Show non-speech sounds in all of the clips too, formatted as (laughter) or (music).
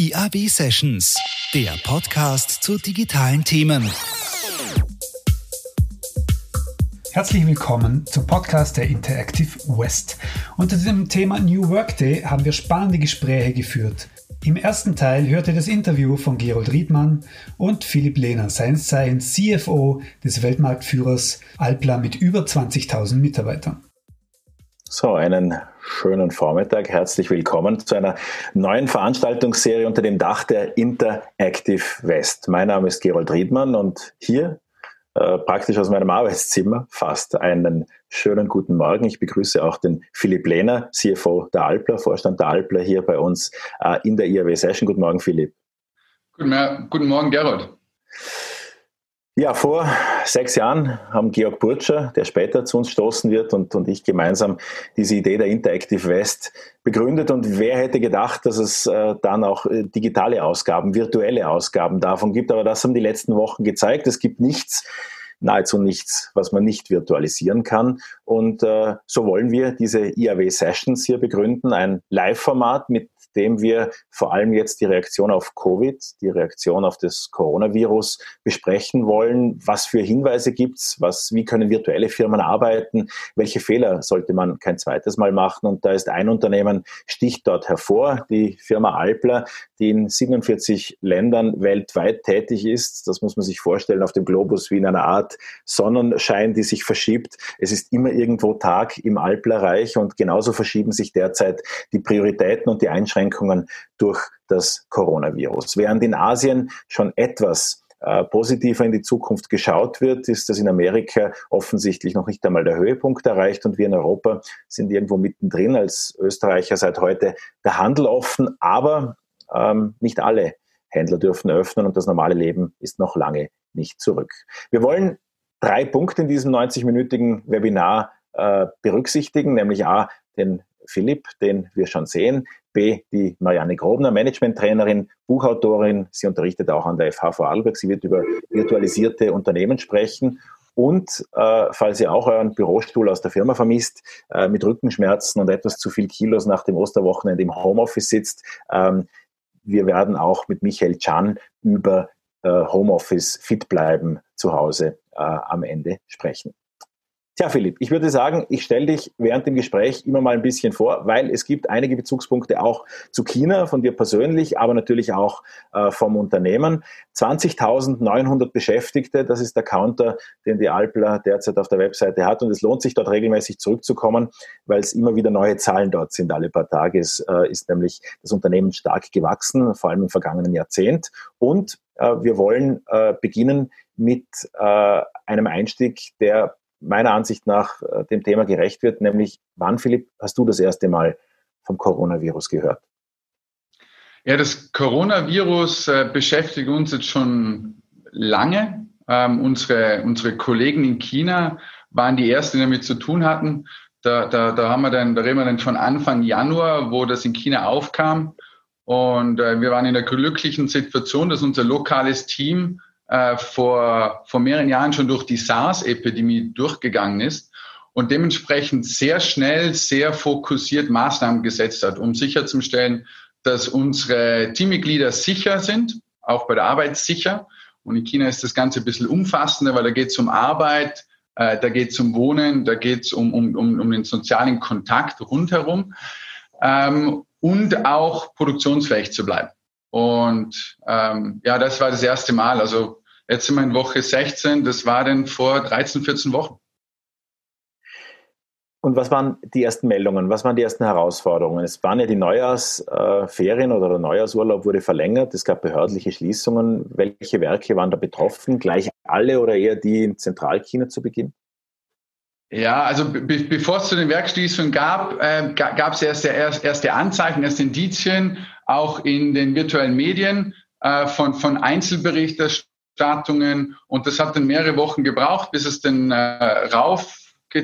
IAB Sessions, der Podcast zu digitalen Themen. Herzlich willkommen zum Podcast der Interactive West. Unter dem Thema New Work Day haben wir spannende Gespräche geführt. Im ersten Teil hört ihr das Interview von Gerold Riedmann und Philipp Lehner, seines Zeichens CFO des Weltmarktführers Alpla mit über 20.000 Mitarbeitern. So, einen schönen Vormittag. Herzlich willkommen zu einer neuen Veranstaltungsserie unter dem Dach der Interactive West. Mein Name ist Gerold Riedmann und hier äh, praktisch aus meinem Arbeitszimmer fast einen schönen guten Morgen. Ich begrüße auch den Philipp Lehner, CFO der Alpler, Vorstand der Alpler hier bei uns äh, in der IAW Session. Guten Morgen, Philipp. Guten, guten Morgen, Gerold. Ja, vor sechs Jahren haben Georg Burtscher, der später zu uns stoßen wird, und, und ich gemeinsam diese Idee der Interactive West begründet. Und wer hätte gedacht, dass es äh, dann auch äh, digitale Ausgaben, virtuelle Ausgaben davon gibt. Aber das haben die letzten Wochen gezeigt. Es gibt nichts, nahezu nichts, was man nicht virtualisieren kann. Und äh, so wollen wir diese IAW Sessions hier begründen, ein Live-Format mit dem wir vor allem jetzt die Reaktion auf Covid, die Reaktion auf das Coronavirus besprechen wollen. Was für Hinweise gibt's? Was, wie können virtuelle Firmen arbeiten? Welche Fehler sollte man kein zweites Mal machen? Und da ist ein Unternehmen sticht dort hervor, die Firma Alpler, die in 47 Ländern weltweit tätig ist. Das muss man sich vorstellen auf dem Globus wie in einer Art Sonnenschein, die sich verschiebt. Es ist immer irgendwo Tag im Alplerreich und genauso verschieben sich derzeit die Prioritäten und die Einschränkungen Einschränkungen durch das Coronavirus. Während in Asien schon etwas äh, positiver in die Zukunft geschaut wird, ist das in Amerika offensichtlich noch nicht einmal der Höhepunkt erreicht und wir in Europa sind irgendwo mittendrin als Österreicher seit heute der Handel offen, aber ähm, nicht alle Händler dürfen öffnen und das normale Leben ist noch lange nicht zurück. Wir wollen drei Punkte in diesem 90-minütigen Webinar äh, berücksichtigen, nämlich A, den Philipp, den wir schon sehen, B, die Marianne Grobner, Management-Trainerin, Buchautorin. Sie unterrichtet auch an der FH Vorarlberg. Sie wird über virtualisierte Unternehmen sprechen. Und äh, falls ihr auch euren Bürostuhl aus der Firma vermisst, äh, mit Rückenschmerzen und etwas zu viel Kilos nach dem Osterwochenende im Homeoffice sitzt, ähm, wir werden auch mit Michael Chan über äh, Homeoffice fit bleiben zu Hause äh, am Ende sprechen. Tja, Philipp, ich würde sagen, ich stelle dich während dem Gespräch immer mal ein bisschen vor, weil es gibt einige Bezugspunkte auch zu China, von dir persönlich, aber natürlich auch äh, vom Unternehmen. 20.900 Beschäftigte, das ist der Counter, den die Alpla derzeit auf der Webseite hat. Und es lohnt sich dort regelmäßig zurückzukommen, weil es immer wieder neue Zahlen dort sind. Alle paar Tage es, äh, ist nämlich das Unternehmen stark gewachsen, vor allem im vergangenen Jahrzehnt. Und äh, wir wollen äh, beginnen mit äh, einem Einstieg, der meiner Ansicht nach äh, dem Thema gerecht wird, nämlich wann, Philipp, hast du das erste Mal vom Coronavirus gehört? Ja, das Coronavirus äh, beschäftigt uns jetzt schon lange. Ähm, unsere, unsere Kollegen in China waren die ersten, die damit zu tun hatten. Da, da, da haben wir dann, da reden wir dann von Anfang Januar, wo das in China aufkam. Und äh, wir waren in der glücklichen Situation, dass unser lokales Team äh, vor, vor mehreren Jahren schon durch die SARS-Epidemie durchgegangen ist und dementsprechend sehr schnell, sehr fokussiert Maßnahmen gesetzt hat, um sicherzustellen, dass unsere Teammitglieder sicher sind, auch bei der Arbeit sicher. Und in China ist das Ganze ein bisschen umfassender, weil da geht es um Arbeit, äh, da geht es um Wohnen, da geht es um, um, um, um den sozialen Kontakt rundherum ähm, und auch produktionsfähig zu bleiben. Und ähm, ja, das war das erste Mal. Also Jetzt sind wir in Woche 16, das war dann vor 13, 14 Wochen. Und was waren die ersten Meldungen? Was waren die ersten Herausforderungen? Es waren ja die Neujahrsferien oder der Neujahrsurlaub wurde verlängert. Es gab behördliche Schließungen. Welche Werke waren da betroffen? Gleich alle oder eher die in Zentralchina zu Beginn? Ja, also be bevor es zu den Werkschließungen gab, äh, gab es erste, erste Anzeichen, erste Indizien, auch in den virtuellen Medien äh, von, von Einzelberichterstattungen Startungen und das hat dann mehrere Wochen gebraucht, bis es dann äh, rauf (laughs)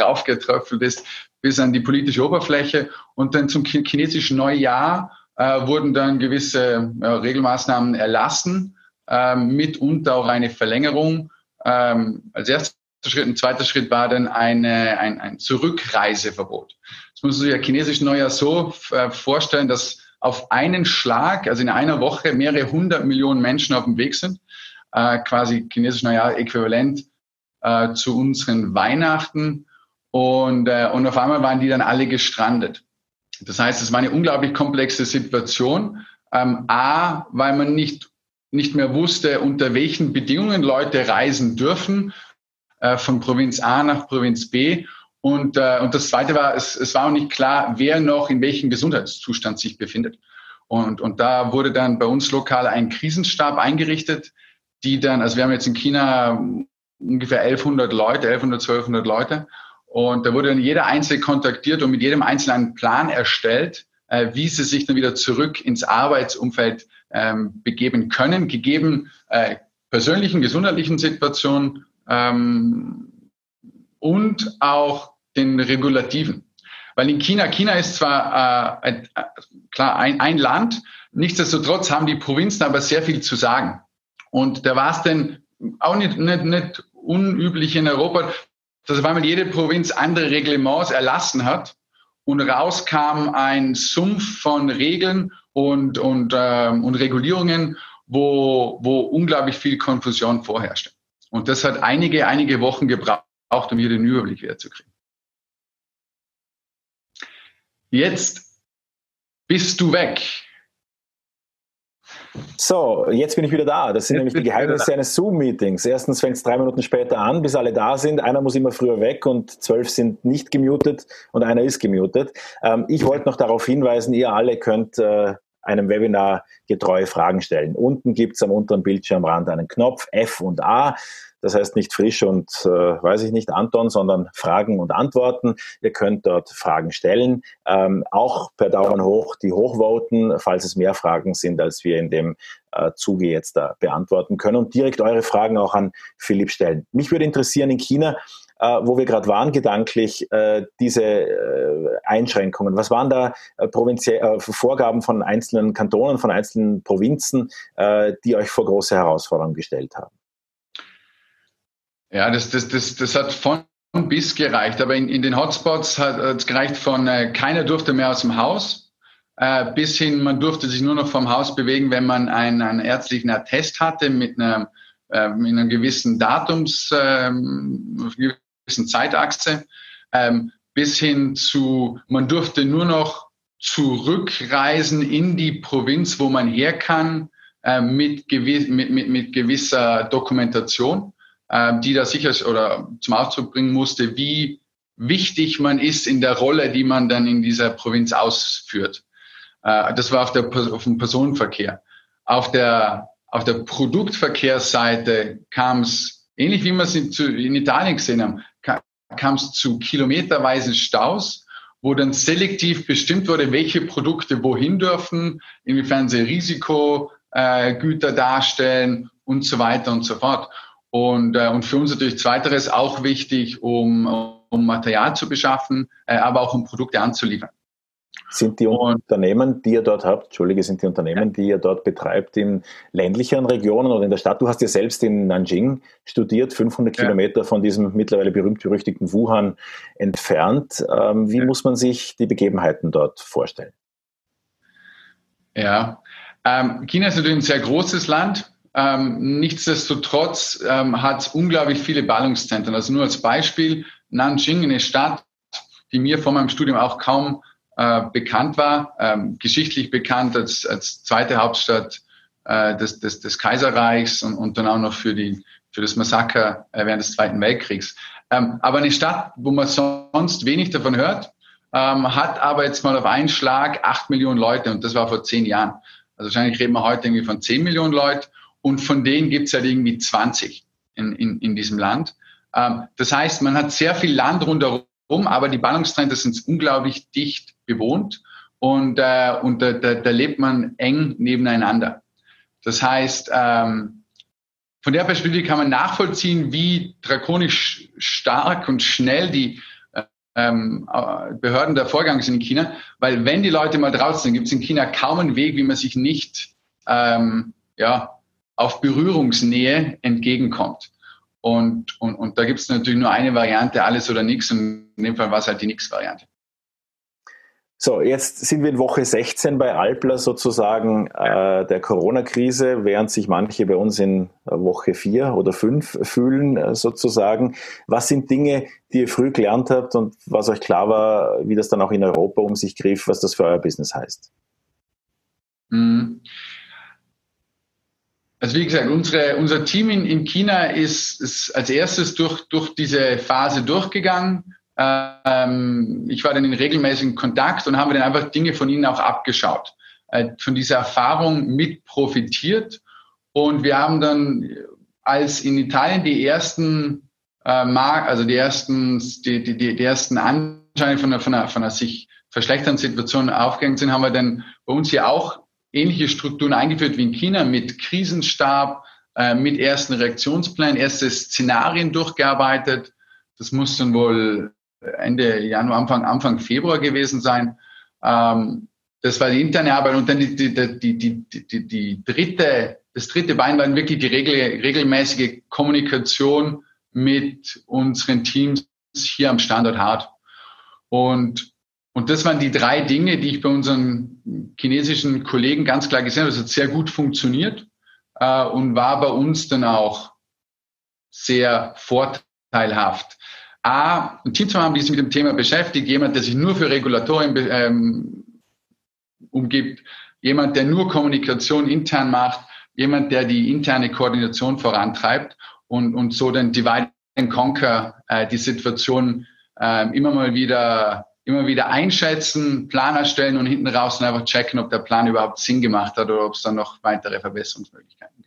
raufgetröpfelt ist bis an die politische Oberfläche und dann zum chinesischen Neujahr äh, wurden dann gewisse äh, Regelmaßnahmen erlassen, äh, mitunter auch eine Verlängerung. Ähm, als erster Schritt, ein zweiter Schritt war dann eine, ein, ein Zurückreiseverbot. Das muss man sich ja chinesischen Neujahr so äh, vorstellen, dass auf einen Schlag, also in einer Woche, mehrere hundert Millionen Menschen auf dem Weg sind. Äh, quasi chinesisch Neujahr äquivalent äh, zu unseren Weihnachten. Und, äh, und auf einmal waren die dann alle gestrandet. Das heißt, es war eine unglaublich komplexe Situation. Ähm, A, weil man nicht, nicht mehr wusste, unter welchen Bedingungen Leute reisen dürfen, äh, von Provinz A nach Provinz B. Und, äh, und das Zweite war, es, es war auch nicht klar, wer noch in welchem Gesundheitszustand sich befindet. Und, und da wurde dann bei uns lokal ein Krisenstab eingerichtet, die dann, also wir haben jetzt in China ungefähr 1100 Leute, 1100, 1200 Leute. Und da wurde dann jeder Einzelne kontaktiert und mit jedem Einzelnen einen Plan erstellt, äh, wie sie sich dann wieder zurück ins Arbeitsumfeld ähm, begeben können, gegeben äh, persönlichen, gesundheitlichen Situationen ähm, und auch den Regulativen. Weil in China, China ist zwar äh, äh, klar ein, ein Land, nichtsdestotrotz haben die Provinzen aber sehr viel zu sagen. Und da war es denn auch nicht, nicht, nicht unüblich in Europa, dass weil man jede Provinz andere Reglements erlassen hat und rauskam ein Sumpf von Regeln und, und, äh, und Regulierungen, wo, wo unglaublich viel Konfusion vorherrschte. Und das hat einige, einige Wochen gebraucht, um hier den Überblick wieder zu kriegen. Jetzt bist du weg. So, jetzt bin ich wieder da. Das sind jetzt nämlich die Geheimnisse eines Zoom-Meetings. Erstens fängt es drei Minuten später an, bis alle da sind. Einer muss immer früher weg und zwölf sind nicht gemutet und einer ist gemutet. Ähm, ich wollte noch darauf hinweisen, ihr alle könnt äh, einem Webinar getreu Fragen stellen. Unten gibt es am unteren Bildschirmrand einen Knopf F und A. Das heißt nicht frisch und äh, weiß ich nicht Anton, sondern Fragen und Antworten. Ihr könnt dort Fragen stellen, ähm, auch per Daumen hoch, die hochvoten, falls es mehr Fragen sind, als wir in dem äh, Zuge jetzt da beantworten können und direkt eure Fragen auch an Philipp stellen. Mich würde interessieren in China, äh, wo wir gerade waren, gedanklich, äh, diese äh, Einschränkungen? Was waren da äh, äh, Vorgaben von einzelnen Kantonen, von einzelnen Provinzen, äh, die euch vor große Herausforderungen gestellt haben? Ja, das, das, das, das hat von bis gereicht, aber in, in den Hotspots hat es gereicht von äh, keiner durfte mehr aus dem Haus äh, bis hin, man durfte sich nur noch vom Haus bewegen, wenn man einen, einen ärztlichen Attest hatte mit einer, äh, mit einer gewissen Datums, äh, gewissen Zeitachse, ähm, bis hin zu, man durfte nur noch zurückreisen in die Provinz, wo man her kann, äh, mit, gewiss, mit, mit, mit gewisser Dokumentation. Ähm, die da sicher oder zum Ausdruck bringen musste, wie wichtig man ist in der Rolle, die man dann in dieser Provinz ausführt. Äh, das war auf, der, auf dem Personenverkehr. Auf der, auf der Produktverkehrsseite kam es, ähnlich wie wir es in, in Italien gesehen haben, kam es zu kilometerweisen Staus, wo dann selektiv bestimmt wurde, welche Produkte wohin dürfen, inwiefern sie Risikogüter äh, darstellen und so weiter und so fort. Und, äh, und für uns natürlich zweiteres auch wichtig, um, um Material zu beschaffen, äh, aber auch um Produkte anzuliefern. Sind die Unternehmen, die ihr dort habt, Entschuldige, sind die Unternehmen, die ihr dort betreibt, in ländlicheren Regionen oder in der Stadt? Du hast ja selbst in Nanjing studiert, 500 ja. Kilometer von diesem mittlerweile berühmt-berüchtigten Wuhan entfernt. Ähm, wie ja. muss man sich die Begebenheiten dort vorstellen? Ja, ähm, China ist natürlich ein sehr großes Land ähm, nichtsdestotrotz ähm, hat unglaublich viele Ballungszentren. Also nur als Beispiel, Nanjing, eine Stadt, die mir vor meinem Studium auch kaum äh, bekannt war, ähm, geschichtlich bekannt als, als zweite Hauptstadt äh, des, des, des Kaiserreichs und, und dann auch noch für, die, für das Massaker äh, während des Zweiten Weltkriegs. Ähm, aber eine Stadt, wo man sonst wenig davon hört, ähm, hat aber jetzt mal auf einen Schlag acht Millionen Leute und das war vor zehn Jahren. Also wahrscheinlich reden wir heute irgendwie von zehn Millionen Leuten und von denen gibt es halt irgendwie 20 in, in, in diesem Land. Ähm, das heißt, man hat sehr viel Land rundherum, aber die Ballungstrände sind unglaublich dicht bewohnt und, äh, und da, da, da lebt man eng nebeneinander. Das heißt, ähm, von der Perspektive kann man nachvollziehen, wie drakonisch stark und schnell die ähm, äh, Behörden der Vorgang sind in China, weil wenn die Leute mal draußen sind, gibt es in China kaum einen Weg, wie man sich nicht ähm, ja, auf Berührungsnähe entgegenkommt. Und, und, und da gibt es natürlich nur eine Variante, alles oder nichts. Und in dem Fall war es halt die Nix-Variante. So, jetzt sind wir in Woche 16 bei Alpla sozusagen äh, der Corona-Krise, während sich manche bei uns in Woche 4 oder 5 fühlen äh, sozusagen. Was sind Dinge, die ihr früh gelernt habt und was euch klar war, wie das dann auch in Europa um sich griff, was das für euer Business heißt? Mhm. Also wie gesagt, unsere, unser Team in, in China ist, ist als erstes durch, durch diese Phase durchgegangen ähm, ich war dann in regelmäßigen Kontakt und haben dann einfach Dinge von ihnen auch abgeschaut, äh, von dieser Erfahrung mit profitiert. Und wir haben dann, als in Italien die ersten äh, Mark, also die ersten, die, die, die, ersten Anscheine von einer, von einer, von einer sich verschlechternden Situation aufgegangen sind, haben wir dann bei uns hier auch ähnliche Strukturen eingeführt wie in China mit Krisenstab, äh, mit ersten Reaktionsplänen, erste Szenarien durchgearbeitet. Das muss dann wohl Ende Januar, Anfang, Anfang Februar gewesen sein. Ähm, das war die interne Arbeit und dann die, die, die, die, die, die dritte, das dritte Bein war wirklich die regel, regelmäßige Kommunikation mit unseren Teams hier am Standort Hart. Und, und das waren die drei Dinge, die ich bei unseren chinesischen Kollegen ganz klar gesehen habe. Das hat sehr gut funktioniert äh, und war bei uns dann auch sehr vorteilhaft. A, ein Team zu haben, die sich mit dem Thema beschäftigt, jemand, der sich nur für Regulatorien ähm, umgibt, jemand, der nur Kommunikation intern macht, jemand, der die interne Koordination vorantreibt und, und so dann Divide and Conquer äh, die Situation äh, immer mal wieder immer wieder einschätzen, Plan erstellen und hinten raus einfach checken, ob der Plan überhaupt Sinn gemacht hat oder ob es dann noch weitere Verbesserungsmöglichkeiten gibt.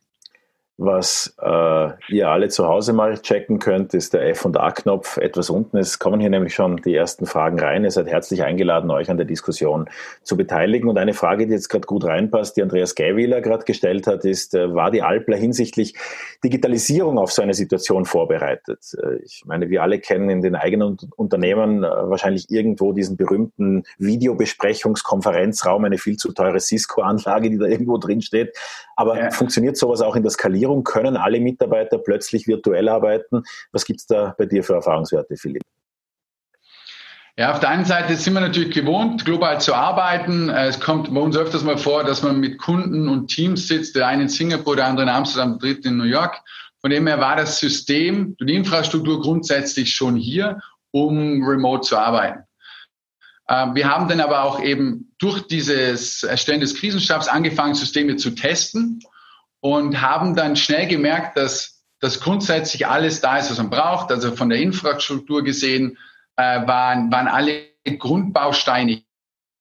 Was äh, ihr alle zu Hause mal checken könnt, ist der F- und A-Knopf. Etwas unten Es kommen hier nämlich schon die ersten Fragen rein. Ihr seid herzlich eingeladen, euch an der Diskussion zu beteiligen. Und eine Frage, die jetzt gerade gut reinpasst, die Andreas Geiwieler gerade gestellt hat, ist, äh, war die Alpler hinsichtlich Digitalisierung auf so eine Situation vorbereitet? Äh, ich meine, wir alle kennen in den eigenen Unternehmen äh, wahrscheinlich irgendwo diesen berühmten Videobesprechungskonferenzraum, eine viel zu teure Cisco-Anlage, die da irgendwo drin steht. Aber ja. funktioniert sowas auch in der Skalierung? Können alle Mitarbeiter plötzlich virtuell arbeiten. Was gibt es da bei dir für Erfahrungswerte, Philipp? Ja, auf der einen Seite sind wir natürlich gewohnt, global zu arbeiten. Es kommt bei uns öfters mal vor, dass man mit Kunden und Teams sitzt, der eine in Singapur, der andere in Amsterdam, der dritte in New York. Von dem her war das System, die Infrastruktur grundsätzlich schon hier, um remote zu arbeiten. Ähm, wir haben dann aber auch eben durch dieses Erstellen des Krisenstabs angefangen, Systeme zu testen und haben dann schnell gemerkt, dass, dass grundsätzlich alles da ist, was man braucht. Also von der Infrastruktur gesehen äh, waren, waren alle Grundbausteine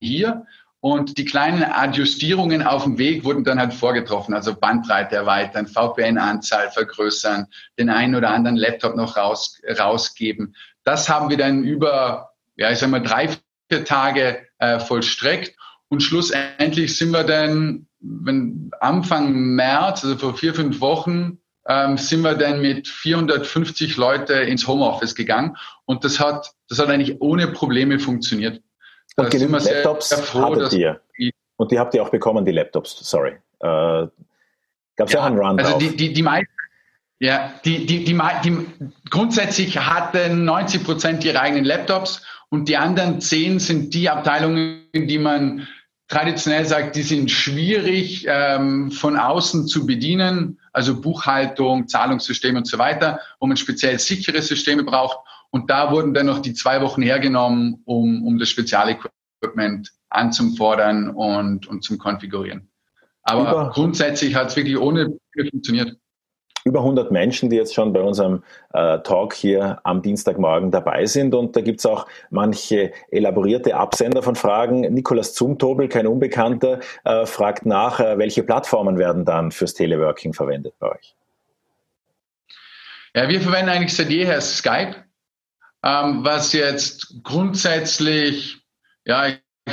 hier und die kleinen Adjustierungen auf dem Weg wurden dann halt vorgetroffen, also Bandbreite erweitern, VPN-Anzahl vergrößern, den einen oder anderen Laptop noch raus, rausgeben. Das haben wir dann über, ja, ich sag mal, drei, vier Tage äh, vollstreckt und schlussendlich sind wir dann wenn Anfang März, also vor vier, fünf Wochen, ähm, sind wir dann mit 450 Leute ins Homeoffice gegangen und das hat, das hat eigentlich ohne Probleme funktioniert. Da und genügend Laptops sehr, sehr froh, hattet ihr. Und die habt ihr auch bekommen, die Laptops, sorry. Äh, Gab es ja, auch einen Run Also die, die, die meisten, ja, die, die, die, die, grundsätzlich hatten 90 Prozent ihre eigenen Laptops und die anderen zehn sind die Abteilungen, die man traditionell sagt, die sind schwierig ähm, von außen zu bedienen, also Buchhaltung, Zahlungssysteme und so weiter, wo man speziell sichere Systeme braucht. Und da wurden dann noch die zwei Wochen hergenommen, um, um das Spezialequipment anzufordern und, und zum Konfigurieren. Aber Über grundsätzlich hat es wirklich ohne funktioniert über 100 Menschen, die jetzt schon bei unserem äh, Talk hier am Dienstagmorgen dabei sind. Und da gibt es auch manche elaborierte Absender von Fragen. Nikolas Zumtobel, kein Unbekannter, äh, fragt nach, äh, welche Plattformen werden dann fürs Teleworking verwendet bei euch? Ja, wir verwenden eigentlich seit jeher Skype, ähm, was jetzt grundsätzlich, ja,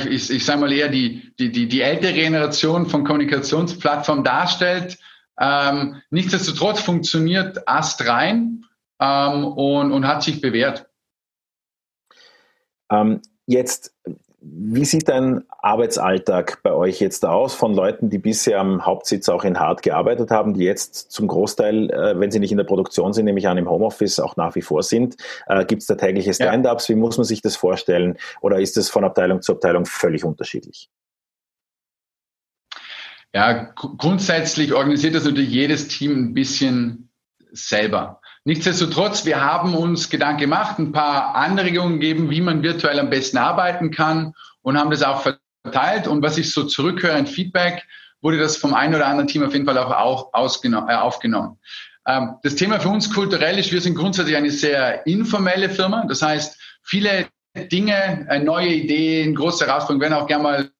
ich, ich sage mal eher die, die, die, die ältere Generation von Kommunikationsplattformen darstellt ähm, nichtsdestotrotz funktioniert Ast rein ähm, und, und hat sich bewährt. Ähm, jetzt, wie sieht dein Arbeitsalltag bei euch jetzt aus von Leuten, die bisher am Hauptsitz auch in Hart gearbeitet haben, die jetzt zum Großteil, äh, wenn sie nicht in der Produktion sind, nämlich an im Homeoffice auch nach wie vor sind? Äh, Gibt es da tägliche Stand-ups? Wie muss man sich das vorstellen? Oder ist es von Abteilung zu Abteilung völlig unterschiedlich? Ja, grundsätzlich organisiert das natürlich jedes Team ein bisschen selber. Nichtsdestotrotz, wir haben uns Gedanken gemacht, ein paar Anregungen gegeben, wie man virtuell am besten arbeiten kann und haben das auch verteilt. Und was ich so zurückhöre in Feedback, wurde das vom einen oder anderen Team auf jeden Fall auch, äh, aufgenommen. Ähm, das Thema für uns kulturell ist, wir sind grundsätzlich eine sehr informelle Firma. Das heißt, viele Dinge, äh, neue Ideen, große Herausforderungen werden auch gerne mal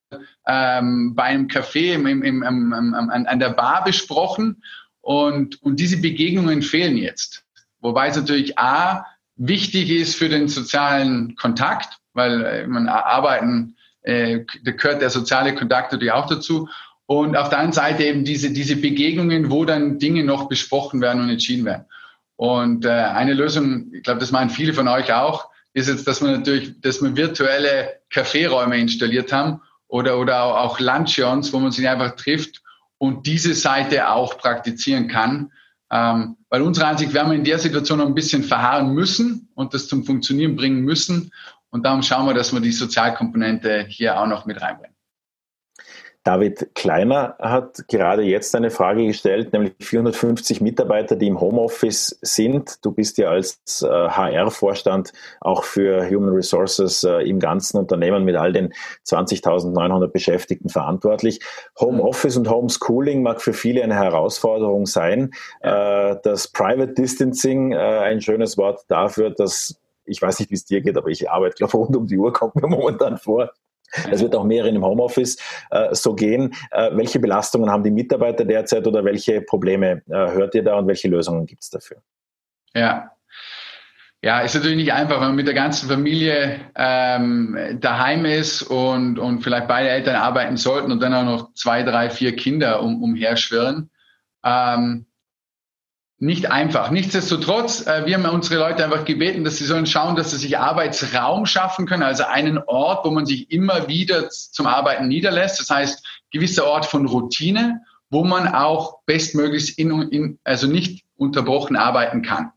ähm, bei einem Café im, im, im, an, an der Bar besprochen. Und, und diese Begegnungen fehlen jetzt. Wobei es natürlich A, wichtig ist für den sozialen Kontakt, weil äh, man arbeiten, äh, gehört der soziale Kontakt natürlich auch dazu. Und auf der anderen Seite eben diese, diese Begegnungen, wo dann Dinge noch besprochen werden und entschieden werden. Und äh, eine Lösung, ich glaube, das meinen viele von euch auch, ist jetzt, dass wir natürlich, dass wir virtuelle Kaffeeräume installiert haben oder, oder auch Luncheons, wo man sich einfach trifft und diese Seite auch praktizieren kann. Ähm, weil unserer Ansicht wir in der Situation noch ein bisschen verharren müssen und das zum Funktionieren bringen müssen. Und darum schauen wir, dass wir die Sozialkomponente hier auch noch mit reinbringen. David Kleiner hat gerade jetzt eine Frage gestellt, nämlich 450 Mitarbeiter, die im Homeoffice sind. Du bist ja als äh, HR-Vorstand auch für Human Resources äh, im ganzen Unternehmen mit all den 20.900 Beschäftigten verantwortlich. Homeoffice und Homeschooling mag für viele eine Herausforderung sein. Äh, das Private Distancing, ein schönes Wort dafür, dass ich weiß nicht, wie es dir geht, aber ich arbeite, glaube rund um die Uhr kommt mir momentan vor. Es wird auch mehreren im Homeoffice äh, so gehen. Äh, welche Belastungen haben die Mitarbeiter derzeit oder welche Probleme äh, hört ihr da und welche Lösungen gibt es dafür? Ja. Ja, ist natürlich nicht einfach, wenn man mit der ganzen Familie ähm, daheim ist und, und vielleicht beide Eltern arbeiten sollten und dann auch noch zwei, drei, vier Kinder um, umherschwirren. Ähm, nicht einfach. Nichtsdestotrotz, äh, wir haben unsere Leute einfach gebeten, dass sie sollen schauen, dass sie sich Arbeitsraum schaffen können, also einen Ort, wo man sich immer wieder zum Arbeiten niederlässt. Das heißt, gewisser Ort von Routine, wo man auch bestmöglichst in, in, also nicht unterbrochen arbeiten kann.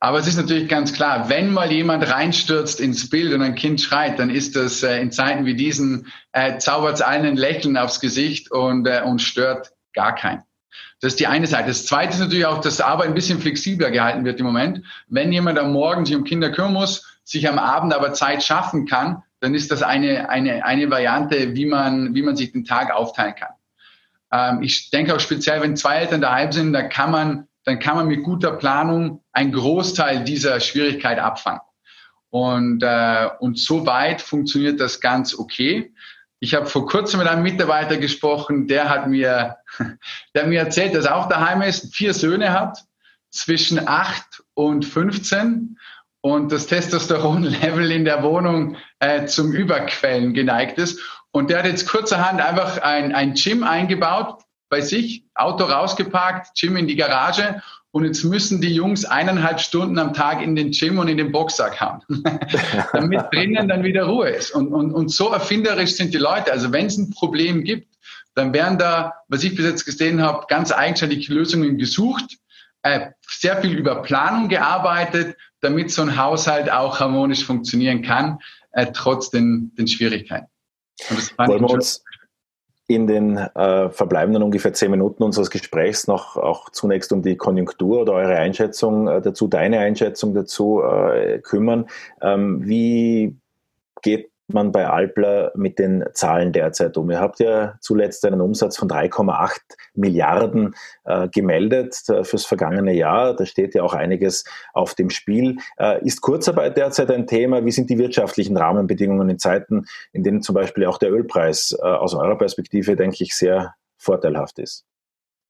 Aber es ist natürlich ganz klar, wenn mal jemand reinstürzt ins Bild und ein Kind schreit, dann ist das äh, in Zeiten wie diesen, äh, zaubert es allen ein Lächeln aufs Gesicht und, äh, und stört gar keinen. Das ist die eine Seite. Das zweite ist natürlich auch, dass Arbeit ein bisschen flexibler gehalten wird im Moment. Wenn jemand am Morgen sich um Kinder kümmern muss, sich am Abend aber Zeit schaffen kann, dann ist das eine, eine, eine Variante, wie man, wie man sich den Tag aufteilen kann. Ähm, ich denke auch speziell, wenn zwei Eltern daheim sind, da kann man, dann kann man mit guter Planung einen Großteil dieser Schwierigkeit abfangen. Und, äh, und soweit funktioniert das ganz okay. Ich habe vor kurzem mit einem Mitarbeiter gesprochen, der hat mir, (laughs) der mir erzählt, dass er auch daheim ist, vier Söhne hat, zwischen acht und 15 und das Testosteronlevel in der Wohnung äh, zum Überquellen geneigt ist. Und der hat jetzt kurzerhand einfach ein, ein Gym eingebaut bei sich, Auto rausgeparkt, Gym in die Garage und jetzt müssen die Jungs eineinhalb Stunden am Tag in den Gym und in den Boxsack haben, (laughs) damit drinnen dann wieder Ruhe ist. Und, und, und so erfinderisch sind die Leute. Also wenn es ein Problem gibt, dann werden da, was ich bis jetzt gesehen habe, ganz eigenständige Lösungen gesucht, äh, sehr viel über Planung gearbeitet, damit so ein Haushalt auch harmonisch funktionieren kann, äh, trotz den, den Schwierigkeiten. Wollen wir uns in den äh, verbleibenden ungefähr zehn Minuten unseres Gesprächs noch auch zunächst um die Konjunktur oder eure Einschätzung äh, dazu, deine Einschätzung dazu äh, kümmern. Ähm, wie geht man bei Alpler mit den Zahlen derzeit um? Ihr habt ja zuletzt einen Umsatz von 3,8 Milliarden äh, gemeldet äh, fürs vergangene Jahr. Da steht ja auch einiges auf dem Spiel. Äh, ist Kurzarbeit derzeit ein Thema? Wie sind die wirtschaftlichen Rahmenbedingungen in Zeiten, in denen zum Beispiel auch der Ölpreis äh, aus eurer Perspektive, denke ich, sehr vorteilhaft ist?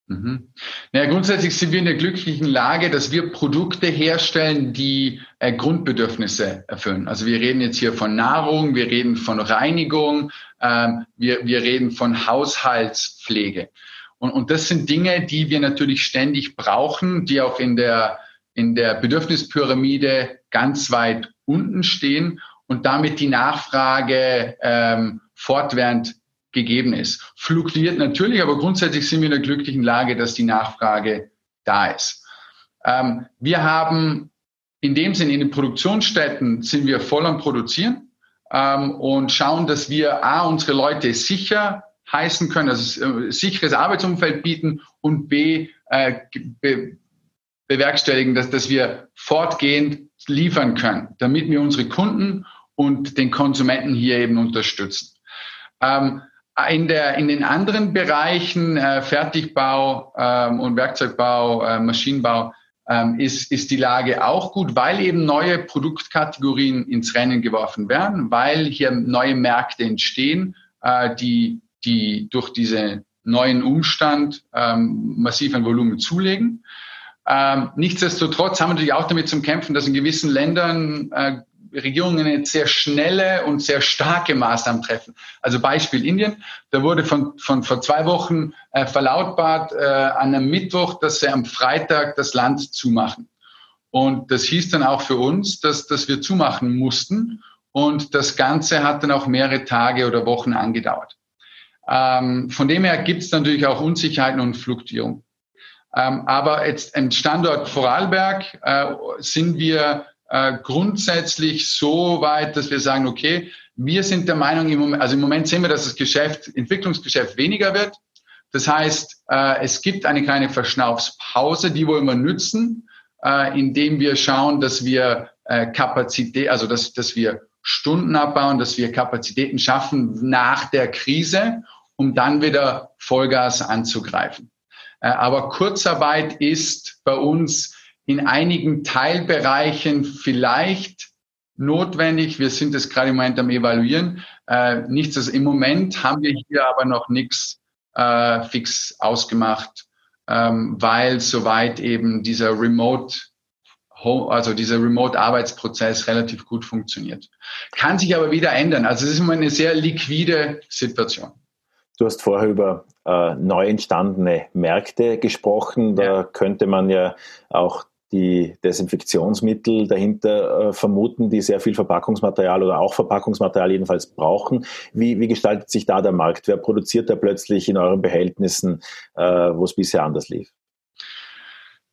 Mhm. Ja, grundsätzlich sind wir in der glücklichen Lage, dass wir Produkte herstellen, die äh, Grundbedürfnisse erfüllen. Also wir reden jetzt hier von Nahrung, wir reden von Reinigung, ähm, wir, wir reden von Haushaltspflege. Und, und das sind Dinge, die wir natürlich ständig brauchen, die auch in der, in der Bedürfnispyramide ganz weit unten stehen und damit die Nachfrage ähm, fortwährend gegeben ist. Fluktuiert natürlich, aber grundsätzlich sind wir in der glücklichen Lage, dass die Nachfrage da ist. Ähm, wir haben in dem Sinne in den Produktionsstätten sind wir voll am Produzieren ähm, und schauen, dass wir A, unsere Leute sicher heißen können, also äh, sicheres Arbeitsumfeld bieten und B, äh, be bewerkstelligen, dass, dass wir fortgehend liefern können, damit wir unsere Kunden und den Konsumenten hier eben unterstützen. Ähm, in, der, in den anderen Bereichen, äh, Fertigbau ähm, und Werkzeugbau, äh, Maschinenbau, ähm, ist, ist die Lage auch gut, weil eben neue Produktkategorien ins Rennen geworfen werden, weil hier neue Märkte entstehen, äh, die, die durch diesen neuen Umstand ähm, massiv an Volumen zulegen. Ähm, nichtsdestotrotz haben wir natürlich auch damit zu kämpfen, dass in gewissen Ländern äh, Regierungen jetzt sehr schnelle und sehr starke Maßnahmen treffen. Also Beispiel Indien, da wurde von, von vor zwei Wochen äh, verlautbart äh, an einem Mittwoch, dass sie am Freitag das Land zumachen. Und das hieß dann auch für uns, dass, dass wir zumachen mussten. Und das Ganze hat dann auch mehrere Tage oder Wochen angedauert. Ähm, von dem her gibt es natürlich auch Unsicherheiten und Fluktuierung. Ähm, aber jetzt im Standort Vorarlberg äh, sind wir äh, grundsätzlich so weit, dass wir sagen, okay, wir sind der Meinung, im Moment, also im Moment sehen wir, dass das Geschäft, Entwicklungsgeschäft weniger wird. Das heißt, äh, es gibt eine kleine Verschnaufspause, die wollen wir nützen, äh, indem wir schauen, dass wir äh, Kapazität, also dass, dass wir Stunden abbauen, dass wir Kapazitäten schaffen nach der Krise, um dann wieder Vollgas anzugreifen. Äh, aber Kurzarbeit ist bei uns in einigen Teilbereichen vielleicht notwendig. Wir sind es gerade im Moment am Evaluieren. Äh, nichts, also im Moment haben wir hier aber noch nichts äh, fix ausgemacht, ähm, weil soweit eben dieser Remote also dieser Remote-Arbeitsprozess relativ gut funktioniert. Kann sich aber wieder ändern. Also es ist immer eine sehr liquide Situation. Du hast vorher über äh, neu entstandene Märkte gesprochen. Da ja. könnte man ja auch die Desinfektionsmittel dahinter äh, vermuten, die sehr viel Verpackungsmaterial oder auch Verpackungsmaterial jedenfalls brauchen. Wie, wie gestaltet sich da der Markt? Wer produziert da plötzlich in euren Behältnissen, äh, wo es bisher anders lief?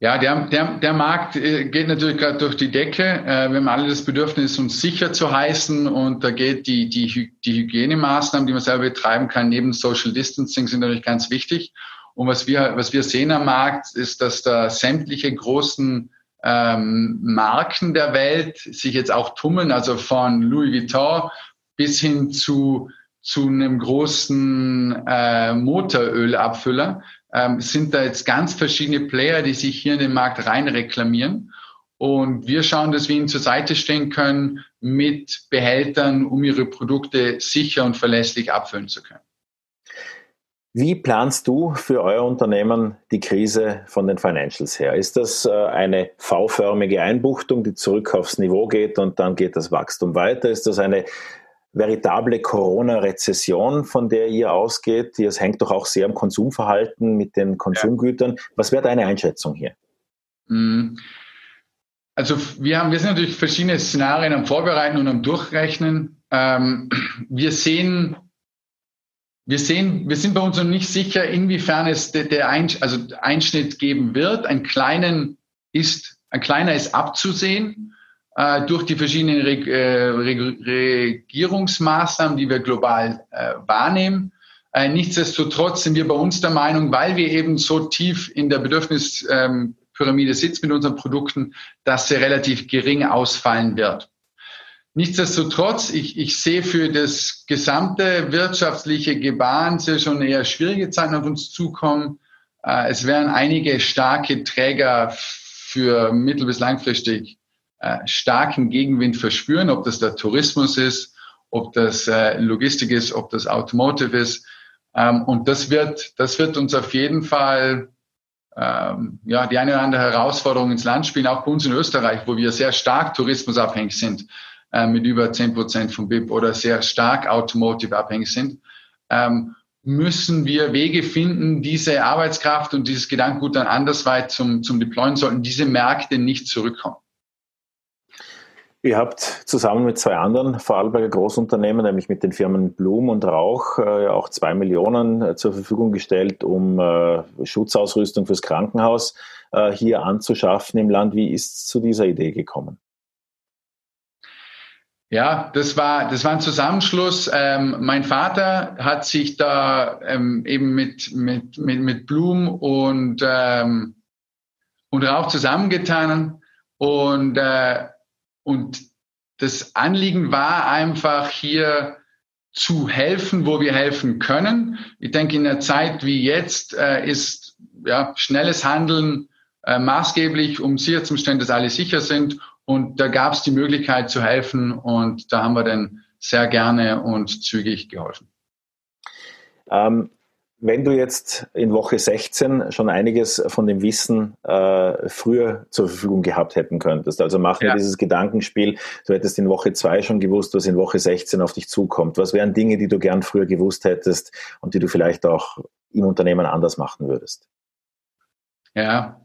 Ja, der, der, der Markt äh, geht natürlich gerade durch die Decke. Äh, wir haben alle das Bedürfnis, uns sicher zu heißen und da geht die, die, die Hygienemaßnahmen, die man selber betreiben kann, neben Social Distancing sind natürlich ganz wichtig. Und was wir, was wir sehen am Markt, ist, dass da sämtliche großen ähm, Marken der Welt sich jetzt auch tummeln, also von Louis Vuitton bis hin zu, zu einem großen äh, Motorölabfüller, ähm, sind da jetzt ganz verschiedene Player, die sich hier in den Markt rein reklamieren. Und wir schauen, dass wir ihnen zur Seite stehen können mit Behältern, um ihre Produkte sicher und verlässlich abfüllen zu können. Wie planst du für euer Unternehmen die Krise von den Financials her? Ist das äh, eine V-förmige Einbuchtung, die zurück aufs Niveau geht und dann geht das Wachstum weiter? Ist das eine veritable Corona-Rezession, von der ihr ausgeht? Es hängt doch auch sehr am Konsumverhalten mit den Konsumgütern. Was wäre deine Einschätzung hier? Mhm. Also wir haben, wir sind natürlich verschiedene Szenarien am Vorbereiten und am Durchrechnen. Ähm, wir sehen wir sehen, wir sind bei uns noch nicht sicher, inwiefern es der, der Ein, also Einschnitt geben wird. Ein kleinen ist, ein kleiner ist abzusehen äh, durch die verschiedenen Reg äh, Regierungsmaßnahmen, die wir global äh, wahrnehmen. Äh, nichtsdestotrotz sind wir bei uns der Meinung, weil wir eben so tief in der Bedürfnispyramide sitzen mit unseren Produkten, dass sie relativ gering ausfallen wird. Nichtsdestotrotz, ich, ich sehe für das gesamte wirtschaftliche Gebaren sehr schon eher schwierige Zeiten auf uns zukommen. Äh, es werden einige starke Träger für mittel- bis langfristig äh, starken Gegenwind verspüren, ob das der Tourismus ist, ob das äh, Logistik ist, ob das Automotive ist. Ähm, und das wird, das wird uns auf jeden Fall ähm, ja, die eine oder andere Herausforderung ins Land spielen, auch bei uns in Österreich, wo wir sehr stark tourismusabhängig sind äh, mit über 10 Prozent vom BIP oder sehr stark automotive abhängig sind, ähm, müssen wir Wege finden, diese Arbeitskraft und dieses Gedankengut dann andersweit zum, zum Deployen sollten diese Märkte nicht zurückkommen. Ihr habt zusammen mit zwei anderen Vorarlberger Großunternehmen, nämlich mit den Firmen Blum und Rauch, äh, auch zwei Millionen äh, zur Verfügung gestellt, um äh, Schutzausrüstung fürs Krankenhaus hier anzuschaffen im Land. Wie ist es zu dieser Idee gekommen? Ja, das war, das war ein Zusammenschluss. Ähm, mein Vater hat sich da ähm, eben mit, mit, mit, mit Blum und, ähm, und Rauch zusammengetan und äh, und das Anliegen war einfach hier zu helfen, wo wir helfen können. Ich denke, in einer Zeit wie jetzt äh, ist ja, schnelles Handeln äh, maßgeblich, um sicherzustellen, dass alle sicher sind. Und da gab es die Möglichkeit zu helfen und da haben wir dann sehr gerne und zügig geholfen. Ähm, wenn du jetzt in Woche 16 schon einiges von dem Wissen äh, früher zur Verfügung gehabt hätten könntest, also wir ja. dieses Gedankenspiel, du hättest in Woche 2 schon gewusst, was in Woche 16 auf dich zukommt. Was wären Dinge, die du gern früher gewusst hättest und die du vielleicht auch im Unternehmen anders machen würdest? Ja,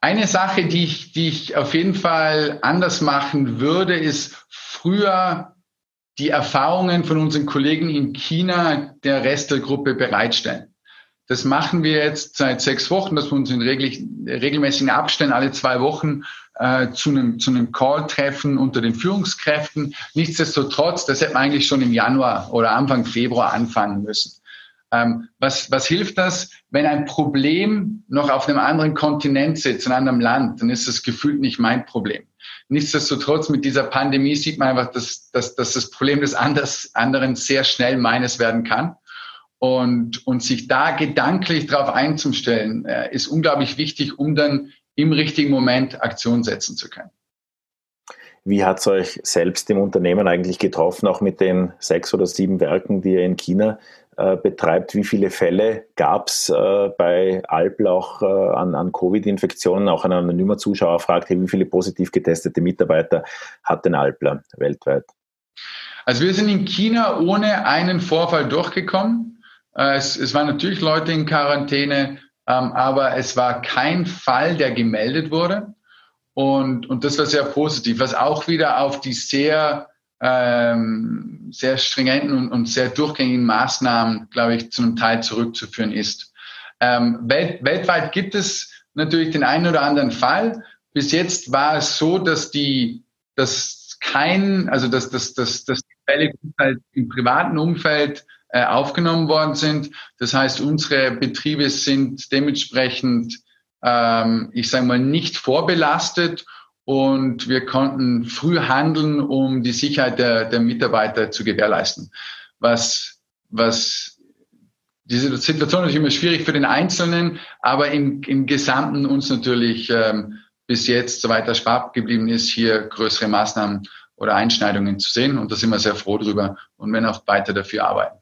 eine Sache, die ich, die ich auf jeden Fall anders machen würde, ist früher die Erfahrungen von unseren Kollegen in China der Rest der Gruppe bereitstellen. Das machen wir jetzt seit sechs Wochen, dass wir uns in regelmäßigen Abständen alle zwei Wochen äh, zu, einem, zu einem Call treffen unter den Führungskräften. Nichtsdestotrotz, das hätte man eigentlich schon im Januar oder Anfang Februar anfangen müssen. Ähm, was, was hilft das? Wenn ein Problem noch auf einem anderen Kontinent sitzt, in einem anderen Land, dann ist das gefühlt nicht mein Problem. Nichtsdestotrotz, mit dieser Pandemie sieht man einfach, dass, dass, dass das Problem des anders, anderen sehr schnell meines werden kann. Und, und sich da gedanklich darauf einzustellen, äh, ist unglaublich wichtig, um dann im richtigen Moment Aktion setzen zu können. Wie hat es euch selbst im Unternehmen eigentlich getroffen, auch mit den sechs oder sieben Werken, die ihr in China äh, betreibt? Wie viele Fälle gab es äh, bei Alpl auch äh, an, an Covid-Infektionen? Auch ein anonymer Zuschauer fragt, wie viele positiv getestete Mitarbeiter hat denn Alpler weltweit? Also wir sind in China ohne einen Vorfall durchgekommen. Es, es waren natürlich Leute in Quarantäne, ähm, aber es war kein Fall, der gemeldet wurde. Und, und das war sehr positiv, was auch wieder auf die sehr, ähm, sehr stringenten und, und sehr durchgängigen Maßnahmen, glaube ich, zu einem Teil zurückzuführen ist. Ähm, welt, weltweit gibt es natürlich den einen oder anderen Fall. Bis jetzt war es so, dass die, dass kein, also dass, dass, dass, dass die Fälle halt im privaten Umfeld äh, aufgenommen worden sind. Das heißt, unsere Betriebe sind dementsprechend, ähm, ich sage mal, nicht vorbelastet und wir konnten früh handeln, um die Sicherheit der, der Mitarbeiter zu gewährleisten. Was, was diese Situation natürlich immer schwierig für den Einzelnen, aber im, im Gesamten uns natürlich ähm, bis jetzt, soweit der Spar geblieben ist, hier größere Maßnahmen oder Einschneidungen zu sehen. Und da sind wir sehr froh drüber und werden auch weiter dafür arbeiten.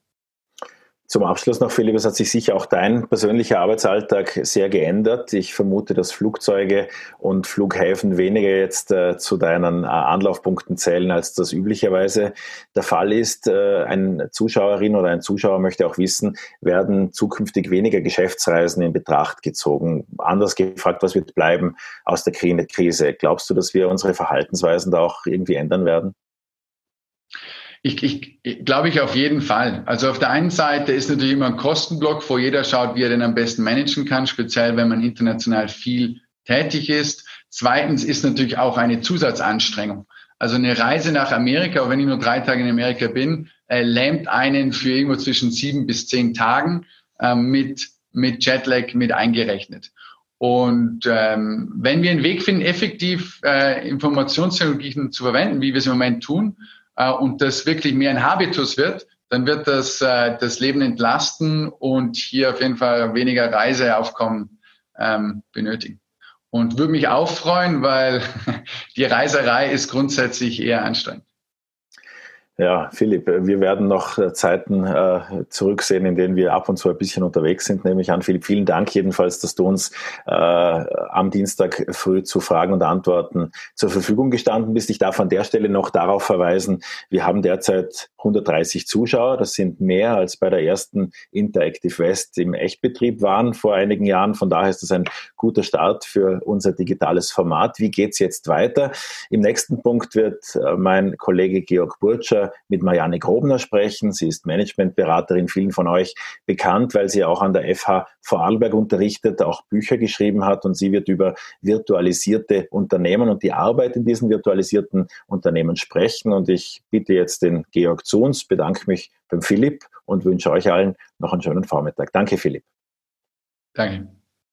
Zum Abschluss noch, Philipp, es hat sich sicher auch dein persönlicher Arbeitsalltag sehr geändert. Ich vermute, dass Flugzeuge und Flughäfen weniger jetzt äh, zu deinen äh, Anlaufpunkten zählen, als das üblicherweise der Fall ist. Äh, ein Zuschauerin oder ein Zuschauer möchte auch wissen, werden zukünftig weniger Geschäftsreisen in Betracht gezogen? Anders gefragt, was wird bleiben aus der Krise? Glaubst du, dass wir unsere Verhaltensweisen da auch irgendwie ändern werden? Ich, ich, glaube ich auf jeden Fall. Also auf der einen Seite ist natürlich immer ein Kostenblock, wo jeder schaut, wie er den am besten managen kann, speziell wenn man international viel tätig ist. Zweitens ist natürlich auch eine Zusatzanstrengung. Also eine Reise nach Amerika, auch wenn ich nur drei Tage in Amerika bin, äh, lähmt einen für irgendwo zwischen sieben bis zehn Tagen äh, mit, mit Jetlag mit eingerechnet. Und ähm, wenn wir einen Weg finden, effektiv äh, Informationstechnologien zu verwenden, wie wir es im Moment tun, und das wirklich mehr ein Habitus wird, dann wird das äh, das Leben entlasten und hier auf jeden Fall weniger Reiseaufkommen ähm, benötigen. Und würde mich auch freuen, weil (laughs) die Reiserei ist grundsätzlich eher anstrengend. Ja, Philipp, wir werden noch äh, Zeiten äh, zurücksehen, in denen wir ab und zu ein bisschen unterwegs sind, nehme ich an. Philipp, vielen Dank jedenfalls, dass du uns äh, am Dienstag früh zu Fragen und Antworten zur Verfügung gestanden bist. Ich darf an der Stelle noch darauf verweisen, wir haben derzeit 130 Zuschauer. Das sind mehr als bei der ersten Interactive West im Echtbetrieb waren vor einigen Jahren. Von daher ist das ein guter Start für unser digitales Format. Wie geht's jetzt weiter? Im nächsten Punkt wird äh, mein Kollege Georg Burtscher mit Marianne Grobner sprechen. Sie ist Managementberaterin, vielen von euch bekannt, weil sie auch an der FH Vorarlberg unterrichtet, auch Bücher geschrieben hat und sie wird über virtualisierte Unternehmen und die Arbeit in diesen virtualisierten Unternehmen sprechen. Und ich bitte jetzt den Georg zu uns, bedanke mich beim Philipp und wünsche euch allen noch einen schönen Vormittag. Danke, Philipp. Danke.